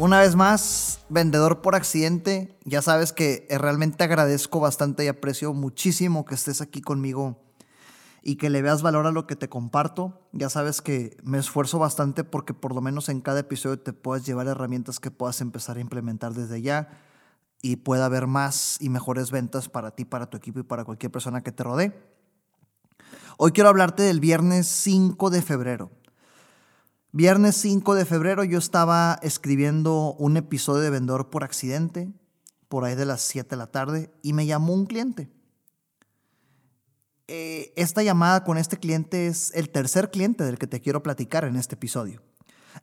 Una vez más, vendedor por accidente. Ya sabes que eh, realmente agradezco bastante y aprecio muchísimo que estés aquí conmigo y que le veas valor a lo que te comparto. Ya sabes que me esfuerzo bastante porque por lo menos en cada episodio te puedas llevar herramientas que puedas empezar a implementar desde ya y pueda haber más y mejores ventas para ti, para tu equipo y para cualquier persona que te rodee. Hoy quiero hablarte del viernes 5 de febrero. Viernes 5 de febrero yo estaba escribiendo un episodio de Vendedor por accidente, por ahí de las 7 de la tarde, y me llamó un cliente. Eh, esta llamada con este cliente es el tercer cliente del que te quiero platicar en este episodio.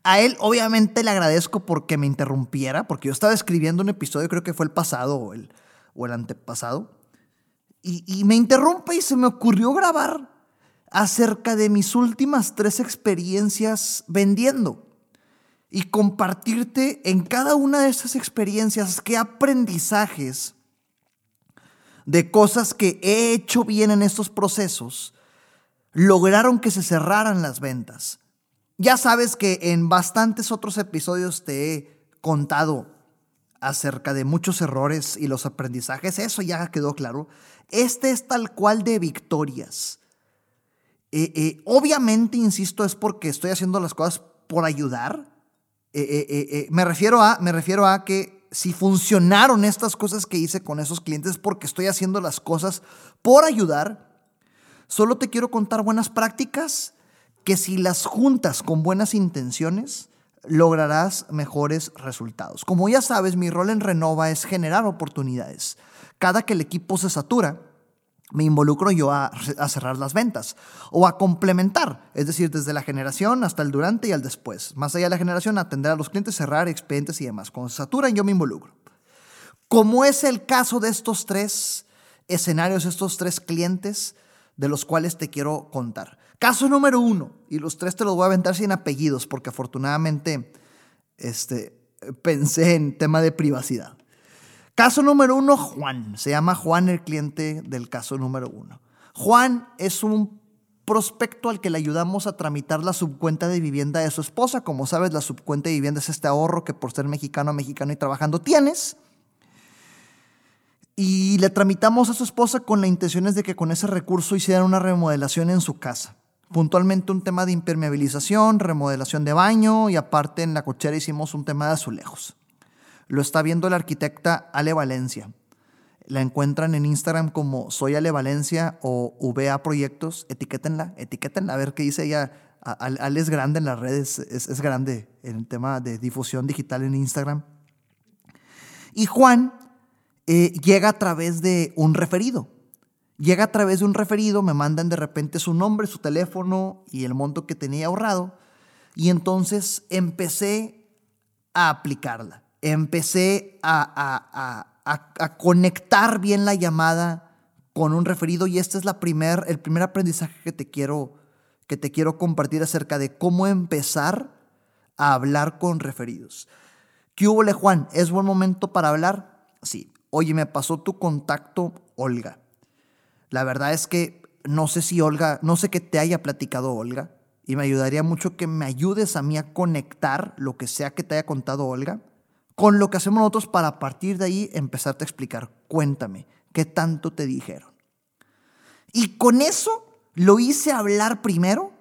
A él obviamente le agradezco porque me interrumpiera, porque yo estaba escribiendo un episodio, creo que fue el pasado o el, o el antepasado, y, y me interrumpe y se me ocurrió grabar acerca de mis últimas tres experiencias vendiendo y compartirte en cada una de esas experiencias qué aprendizajes de cosas que he hecho bien en estos procesos lograron que se cerraran las ventas. Ya sabes que en bastantes otros episodios te he contado acerca de muchos errores y los aprendizajes, eso ya quedó claro. Este es tal cual de victorias eh, eh, obviamente, insisto, es porque estoy haciendo las cosas por ayudar. Eh, me, refiero a, me refiero a que si funcionaron estas cosas que hice con esos clientes es porque estoy haciendo las cosas por ayudar. Solo te quiero contar buenas prácticas que si las juntas con buenas intenciones, lograrás mejores resultados. Como ya sabes, mi rol en Renova es generar oportunidades. Cada que el equipo se satura, me involucro yo a, cerrar las ventas o a complementar, es decir, desde la generación hasta el durante y el después. Más allá de la generación, atender a los clientes, cerrar expedientes y demás. Cuando se saturan, yo me involucro. Como es el caso de estos tres escenarios, estos tres clientes de los cuales te quiero contar. Caso número uno, y los tres te los voy a aventar sin apellidos, porque afortunadamente este, pensé en tema de privacidad. Caso número uno, Juan. Se llama Juan el cliente del caso número uno. Juan es un prospecto al que le ayudamos a tramitar la subcuenta de vivienda de su esposa. Como sabes, la subcuenta de vivienda es este ahorro que por ser mexicano, mexicano y trabajando tienes. Y le tramitamos a su esposa con la intención de que con ese recurso hicieran una remodelación en su casa. Puntualmente un tema de impermeabilización, remodelación de baño y aparte en la cochera hicimos un tema de azulejos. Lo está viendo la arquitecta Ale Valencia. La encuentran en Instagram como Soy Ale Valencia o VA Proyectos. Etiquétenla, etiquétenla a ver qué dice ella. Ale es grande en las redes, es, grande en el tema de difusión digital en Instagram. Y Juan eh, llega a través de un referido. Llega a través de un referido, me mandan de repente su nombre, su teléfono y el monto que tenía ahorrado. Y entonces empecé a aplicarla empecé a, conectar bien la llamada con un referido y este es la primer, el primer aprendizaje que te, quiero, que te quiero compartir acerca de cómo empezar a hablar con referidos. ¿Qué hubo, Juan? ¿Es buen momento para hablar? Sí. Oye, me pasó tu contacto, Olga. La verdad es que no sé si Olga, no sé qué te haya platicado Olga, y me ayudaría mucho que me ayudes a mí a conectar lo que sea que te haya contado Olga con lo que hacemos nosotros para partir de ahí empezarte a explicar. Cuéntame, ¿qué tanto te dijeron? Y con eso lo hice hablar primero.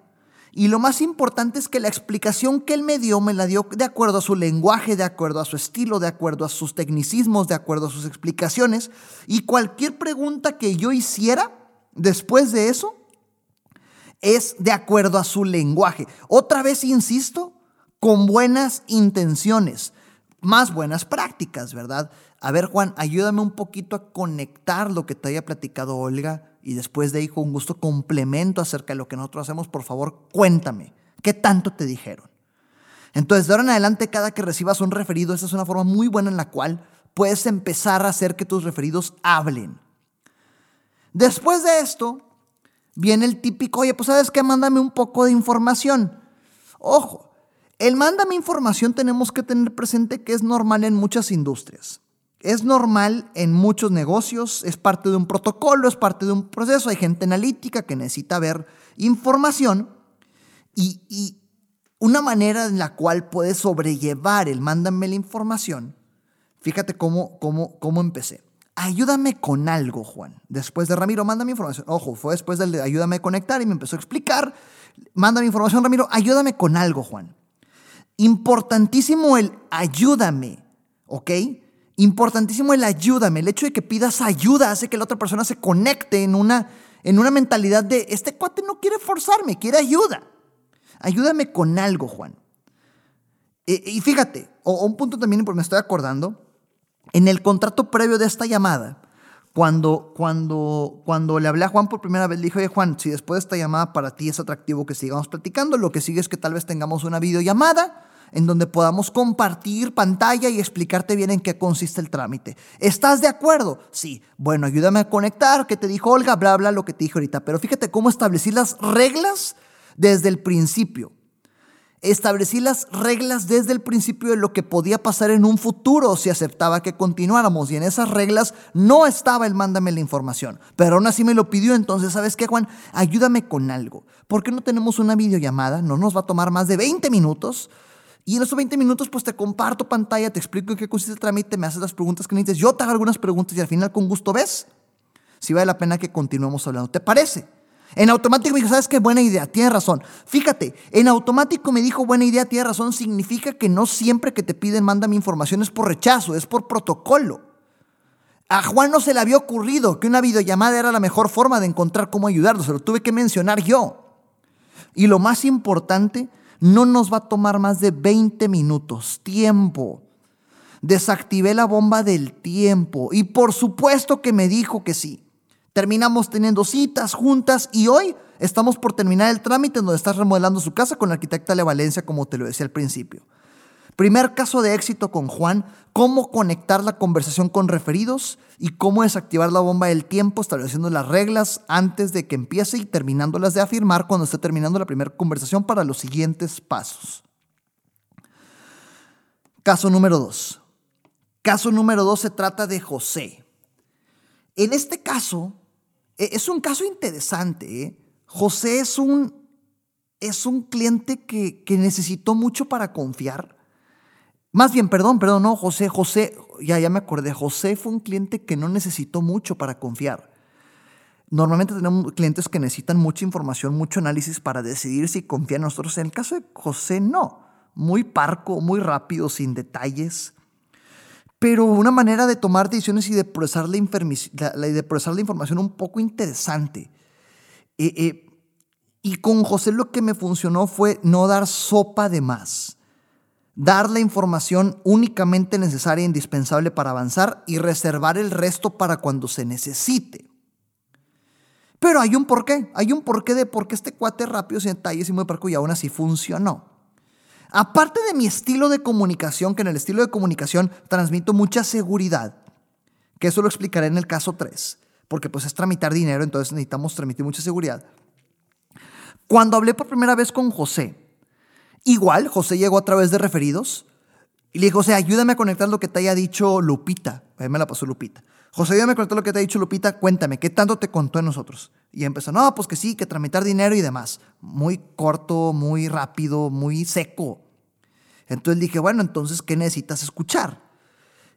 Y lo más importante es que la explicación que él me dio me la dio de acuerdo a su lenguaje, de acuerdo a su estilo, de acuerdo a sus tecnicismos, de acuerdo a sus explicaciones. Y cualquier pregunta que yo hiciera después de eso es de acuerdo a su lenguaje. Otra vez, insisto, con buenas intenciones más buenas prácticas, ¿verdad? A ver, Juan, ayúdame un poquito a conectar lo que te haya platicado Olga y después de ahí con gusto complemento acerca de lo que nosotros hacemos, por favor, cuéntame, ¿qué tanto te dijeron? Entonces, de ahora en adelante, cada que recibas un referido, esa es una forma muy buena en la cual puedes empezar a hacer que tus referidos hablen. Después de esto, viene el típico, oye, pues sabes qué, mándame un poco de información. Ojo, el mándame información tenemos que tener presente que es normal en muchas industrias. Es normal en muchos negocios, es parte de un protocolo, es parte de un proceso. Hay gente analítica que necesita ver información y, y una manera en la cual puedes sobrellevar el mándame la información. Fíjate cómo, cómo, cómo empecé. Ayúdame con algo, Juan. Después de Ramiro, mándame información. Ojo, fue después del de ayúdame a conectar y me empezó a explicar. Mándame información, Ramiro. Ayúdame con algo, Juan. Importantísimo el ayúdame, ¿ok? Importantísimo el ayúdame. El hecho de que pidas ayuda hace que la otra persona se conecte en una, en una mentalidad de, este cuate no quiere forzarme, quiere ayuda. Ayúdame con algo, Juan. E, y fíjate, o, un punto también, porque me estoy acordando, en el contrato previo de esta llamada, cuando, cuando, cuando le hablé a Juan por primera vez, le dije, oye Juan, si después de esta llamada para ti es atractivo que sigamos platicando, lo que sigue es que tal vez tengamos una videollamada en donde podamos compartir pantalla y explicarte bien en qué consiste el trámite. ¿Estás de acuerdo? Sí. Bueno, ayúdame a conectar, que te dijo Olga, bla, bla, lo que te dije ahorita. Pero fíjate cómo establecí las reglas desde el principio. Establecí las reglas desde el principio de lo que podía pasar en un futuro si aceptaba que continuáramos. Y en esas reglas no estaba el mándame la información. Pero aún así me lo pidió. Entonces, ¿sabes qué, Juan? Ayúdame con algo. ¿Por qué no tenemos una videollamada? No nos va a tomar más de 20 minutos. Y en esos 20 minutos, pues te comparto pantalla, te explico en qué consiste el trámite, me haces las preguntas que necesites, yo te hago algunas preguntas y al final con gusto ves si vale la pena que continuemos hablando. ¿Te parece? En automático me dijo, ¿sabes qué? Buena idea, tienes razón. Fíjate, en automático me dijo, buena idea, tienes razón, significa que no siempre que te piden manda mi información es por rechazo, es por protocolo. A Juan no se le había ocurrido que una videollamada era la mejor forma de encontrar cómo ayudarlo, se lo tuve que mencionar yo. Y lo más importante, no nos va a tomar más de 20 minutos, tiempo. Desactivé la bomba del tiempo y por supuesto que me dijo que sí. Terminamos teniendo citas juntas y hoy estamos por terminar el trámite en donde estás remodelando su casa con la arquitecta de Valencia, como te lo decía al principio. Primer caso de éxito con Juan, cómo conectar la conversación con referidos y cómo desactivar la bomba del tiempo estableciendo las reglas antes de que empiece y terminándolas de afirmar cuando esté terminando la primera conversación para los siguientes pasos. Caso número dos. Caso número dos se trata de José. En este caso, es un caso interesante. ¿eh? José es un, es un cliente que, que, necesitó mucho para confiar. Más bien, perdón, perdón, no, José, José, ya, ya me acordé, José fue un cliente que no necesitó mucho para confiar. Normalmente tenemos clientes que necesitan mucha información, mucho análisis para decidir si confían en nosotros. En el caso de José, no. Muy parco, muy rápido, sin detalles pero una manera de tomar decisiones y de procesar la, información un poco interesante. Eh, eh, y con José lo que me funcionó fue no dar sopa de más. Dar la información únicamente necesaria e indispensable para avanzar y reservar el resto para cuando se necesite. Pero hay un porqué, hay un porqué de por qué este cuate rápido, sin detalles y muy parco y aún así funcionó. Aparte de mi estilo de comunicación, que en el estilo de comunicación transmito mucha seguridad, que eso lo explicaré en el caso 3, porque pues es tramitar dinero, entonces necesitamos transmitir mucha seguridad. Cuando hablé por primera vez con José, igual José llegó a través de referidos y le dijo, José, ayúdame a conectar lo que te haya dicho Lupita. Ahí me la pasó Lupita. José, ayúdame a conectar lo que te ha dicho Lupita, cuéntame, ¿qué tanto te contó en nosotros? Y empezó, no, pues que sí, que tramitar dinero y demás. Muy corto, muy rápido, muy seco. Entonces dije, bueno, entonces, ¿qué necesitas escuchar?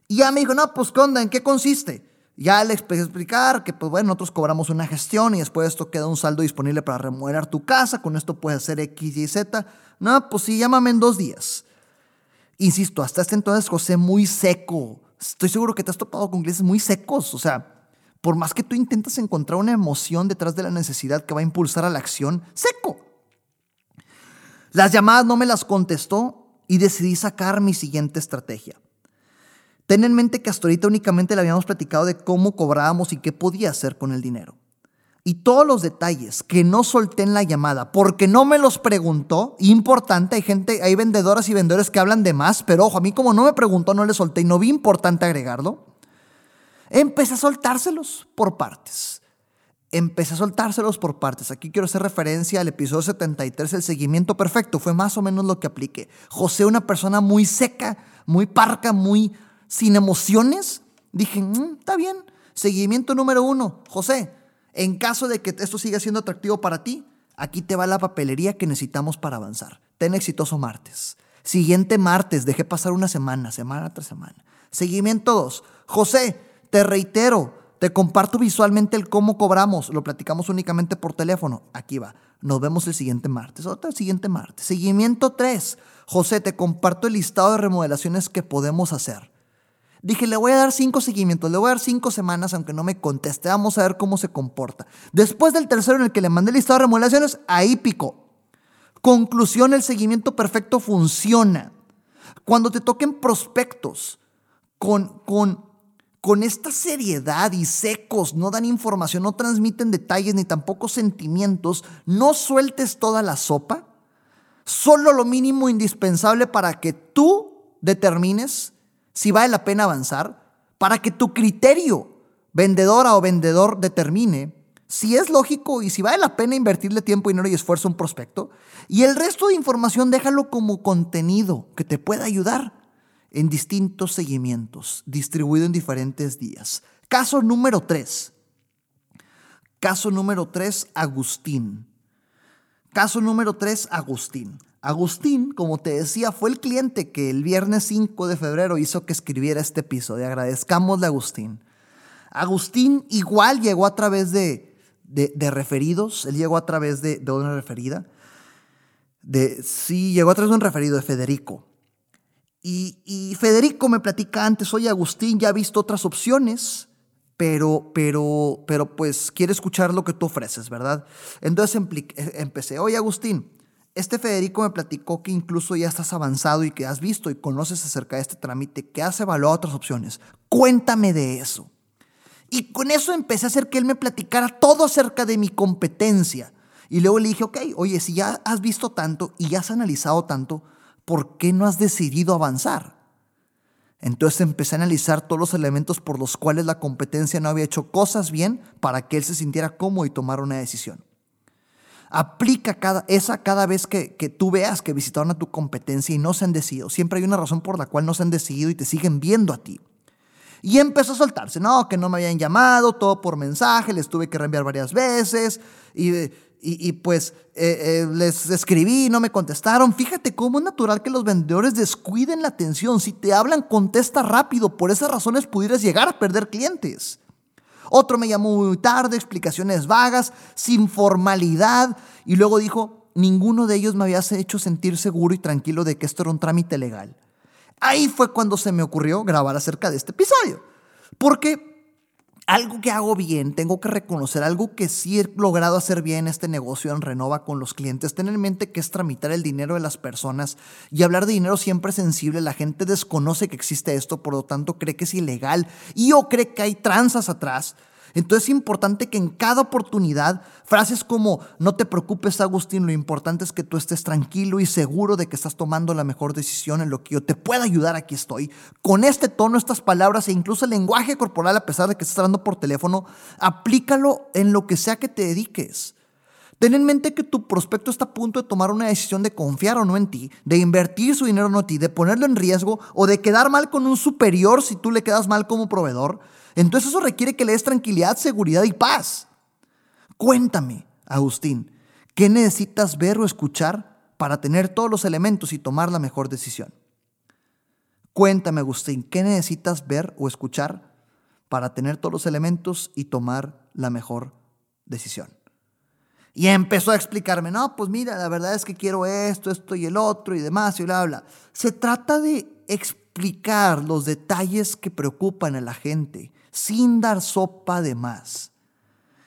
Y ya me dijo, no, pues, ¿qué onda? ¿En qué consiste? Ya le empecé a explicar que, pues bueno, nosotros cobramos una gestión y después esto queda un saldo disponible para remodelar tu casa, con esto puedes hacer X, Y, Z. No, pues sí, llámame en dos días. Insisto, hasta este entonces José muy seco. Estoy seguro que te has topado con clientes muy secos, o sea, por más que tú intentas encontrar una emoción detrás de la necesidad que va a impulsar a la acción, seco. Las llamadas no me las contestó y decidí sacar mi siguiente estrategia. Ten en mente que hasta ahorita únicamente le habíamos platicado de cómo cobrábamos y qué podía hacer con el dinero. y todos los detalles que no solté en la llamada porque no me los preguntó, importante, hay gente, hay vendedoras y vendedores que hablan de más, pero ojo, a mí como no me preguntó, no le solté y no vi importante agregarlo, empecé a soltárselos por partes. Empecé a soltárselos por partes. Aquí quiero hacer referencia al episodio 73, el seguimiento perfecto. Fue más o menos lo que apliqué. José, una persona muy seca, muy parca, muy sin emociones. Dije, mm, está bien. Seguimiento número uno. José, en caso de que esto siga siendo atractivo para ti, aquí te va la papelería que necesitamos para avanzar. Ten exitoso martes. Siguiente martes, dejé pasar una semana, semana tras semana. Seguimiento 2. José, te reitero, te comparto visualmente el cómo cobramos. Lo platicamos únicamente por teléfono. Aquí va. Nos vemos el siguiente martes. Otro siguiente martes. Seguimiento 3. José, te comparto el listado de remodelaciones que podemos hacer. Dije, le voy a dar cinco seguimientos, le voy a dar cinco semanas, aunque no me conteste. Vamos a ver cómo se comporta. Después del tercero en el que le mandé el listado de remodelaciones, ahí picó. Conclusión, el seguimiento perfecto funciona. Cuando te toquen prospectos con, con, con esta seriedad y secos, no dan información, no transmiten detalles ni tampoco sentimientos, no sueltes toda la sopa, solo lo mínimo indispensable para que tú determines si vale la pena avanzar, para que tu criterio, vendedora o vendedor, determine si es lógico y si vale la pena invertirle tiempo, dinero y esfuerzo a un prospecto. Y el resto de información déjalo como contenido que te pueda ayudar en distintos seguimientos, distribuido en diferentes días. Caso número 3. Caso número 3, Agustín. Caso número 3, Agustín. Agustín, como te decía, fue el cliente que el viernes 5 de febrero hizo que escribiera este episodio. Agradezcamosle a Agustín. Agustín igual llegó a través de, de, referidos, él llegó a través de, de, una referida. De, sí, llegó a través de un referido de Federico. Y, Federico me platica antes, oye Agustín, ya ha visto otras opciones, pero, pero, pero pues quiere escuchar lo que tú ofreces, ¿verdad? Entonces empecé, oye Agustín, este Federico me platicó que incluso ya estás avanzado y que has visto y conoces acerca de este trámite, que has evaluado otras opciones. Cuéntame de eso. Y con eso empecé a hacer que él me platicara todo acerca de mi competencia. Y luego le dije, ok, oye, si ya has visto tanto y ya has analizado tanto, ¿por qué no has decidido avanzar? Entonces empecé a analizar todos los elementos por los cuales la competencia no había hecho cosas bien para que él se sintiera cómodo y tomara una decisión. Aplica cada, esa cada vez que, que, tú veas que visitaron a tu competencia y no se han decidido. Siempre hay una razón por la cual no se han decidido y te siguen viendo a ti. Y empezó a soltarse, no, que no me habían llamado, todo por mensaje, les tuve que reenviar varias veces y, y, y pues eh, eh, les escribí, no me contestaron. Fíjate cómo es natural que los vendedores descuiden la atención. Si te hablan, contesta rápido. Por esas razones pudieras llegar a perder clientes. Otro me llamó muy tarde, explicaciones vagas, sin formalidad. Y luego dijo, ninguno de ellos me había hecho sentir seguro y tranquilo de que esto era un trámite legal. Ahí fue cuando se me ocurrió grabar acerca de este episodio. Porque algo que hago bien, tengo que reconocer algo que sí he logrado hacer bien este negocio en Renova con los clientes. Ten en mente que es tramitar el dinero de las personas y hablar de dinero siempre es sensible. La gente desconoce que existe esto, por lo tanto cree que es ilegal y o cree que hay tranzas atrás. Entonces es importante que en cada oportunidad, frases como, no te preocupes Agustín, lo importante es que tú estés tranquilo y seguro de que estás tomando la mejor decisión en lo que yo te pueda ayudar, aquí estoy. Con este tono, estas palabras e incluso el lenguaje corporal, a pesar de que estás hablando por teléfono, aplícalo en lo que sea que te dediques. Ten en mente que tu prospecto está a punto de tomar una decisión de confiar o no en ti, de invertir su dinero en ti, de ponerlo en riesgo o de quedar mal con un superior si tú le quedas mal como proveedor. Entonces eso requiere que le des tranquilidad, seguridad y paz. Cuéntame, Agustín, ¿qué necesitas ver o escuchar para tener todos los elementos y tomar la mejor decisión? Cuéntame, Agustín, ¿qué necesitas ver o escuchar para tener todos los elementos y tomar la mejor decisión? Y empezó a explicarme, no, pues mira, la verdad es que quiero esto, esto y el otro y demás y bla, bla. Se trata de explicar los detalles que preocupan a la gente sin dar sopa de más.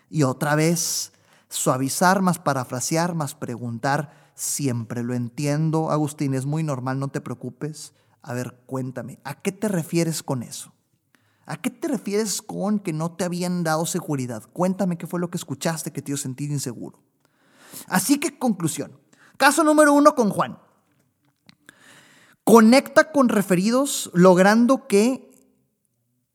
Y otra vez, suavizar más parafrasear más preguntar, siempre lo entiendo, Agustín, es muy normal, no te preocupes. A ver, cuéntame, ¿a qué te refieres con eso? ¿A qué te refieres con que no te habían dado seguridad? Cuéntame qué fue lo que escuchaste que te hizo sentir inseguro. Así que conclusión. Caso número uno con Juan. Conecta con referidos logrando que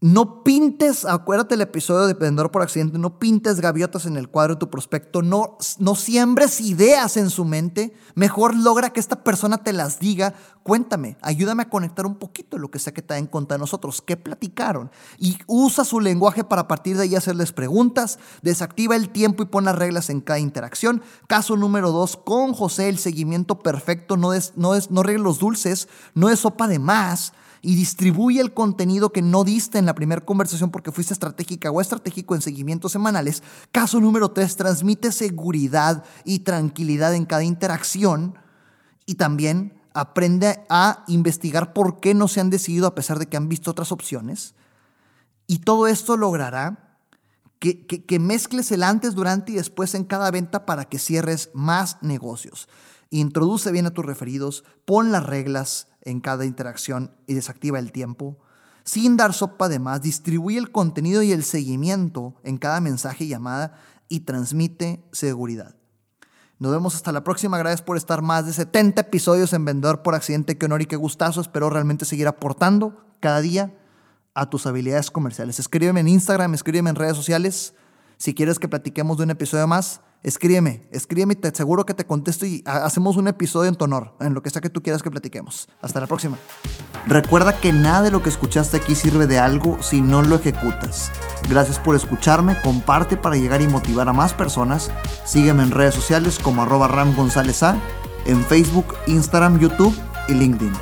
no pintes, acuérdate el episodio de Vendedor por Accidente, no pintes gaviotas en el cuadro de tu prospecto, no, no siembres ideas en su mente, mejor logra que esta persona te las diga, cuéntame, ayúdame a conectar un poquito lo que sea que te den contra nosotros, qué platicaron, y usa su lenguaje para partir de ahí hacerles preguntas, desactiva el tiempo y pon las reglas en cada interacción. Caso número dos, con José el seguimiento perfecto no es, no es, no los dulces, no es sopa de más, y distribuye el contenido que no diste en la primera conversación porque fuiste estratégica o estratégico en seguimientos semanales. Caso número tres, transmite seguridad y tranquilidad en cada interacción y también aprende a investigar por qué no se han decidido a pesar de que han visto otras opciones. Y todo esto logrará que, que, mezcles el antes, durante y después en cada venta para que cierres más negocios. Introduce bien a tus referidos, pon las reglas, en cada interacción y desactiva el tiempo. Sin dar sopa de más, distribuye el contenido y el seguimiento en cada mensaje y llamada y transmite seguridad. Nos vemos hasta la próxima. Gracias por estar más de 70 episodios en Vendedor por Accidente. Qué honor y qué gustazo. Espero realmente seguir aportando cada día a tus habilidades comerciales. Escríbeme en Instagram, escríbeme en redes sociales. Si quieres que platiquemos de un episodio más, escríbeme, escríbeme y te aseguro que te contesto y hacemos un episodio en tu honor, en lo que sea que tú quieras que platiquemos. Hasta la próxima. Recuerda que nada de lo que escuchaste aquí sirve de algo si no lo ejecutas. Gracias por escucharme, comparte para llegar y motivar a más personas. Sígueme en redes sociales como arroba en Facebook, Instagram, YouTube y LinkedIn.